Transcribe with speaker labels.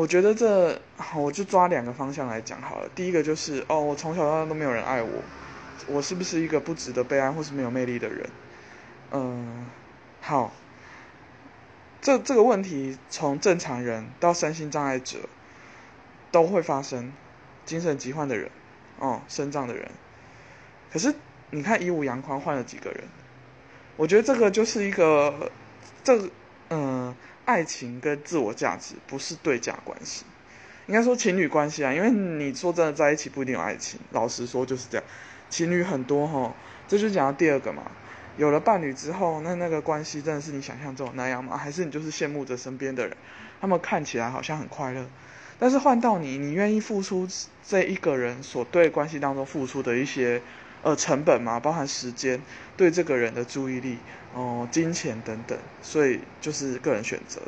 Speaker 1: 我觉得这，我就抓两个方向来讲好了。第一个就是哦，我从小到大都没有人爱我，我是不是一个不值得被爱或是没有魅力的人？嗯，好，这这个问题从正常人到身心障碍者都会发生，精神疾患的人，哦，身障的人。可是你看一五阳宽换了几个人？我觉得这个就是一个，这嗯。爱情跟自我价值不是对价关系，应该说情侣关系啊。因为你说真的在一起不一定有爱情，老实说就是这样。情侣很多哈，这就讲到第二个嘛。有了伴侣之后，那那个关系真的是你想象中那样吗？还是你就是羡慕着身边的人，他们看起来好像很快乐，但是换到你，你愿意付出这一个人所对关系当中付出的一些。呃，成本吗，包含时间，对这个人的注意力，哦，金钱等等，所以就是个人选择。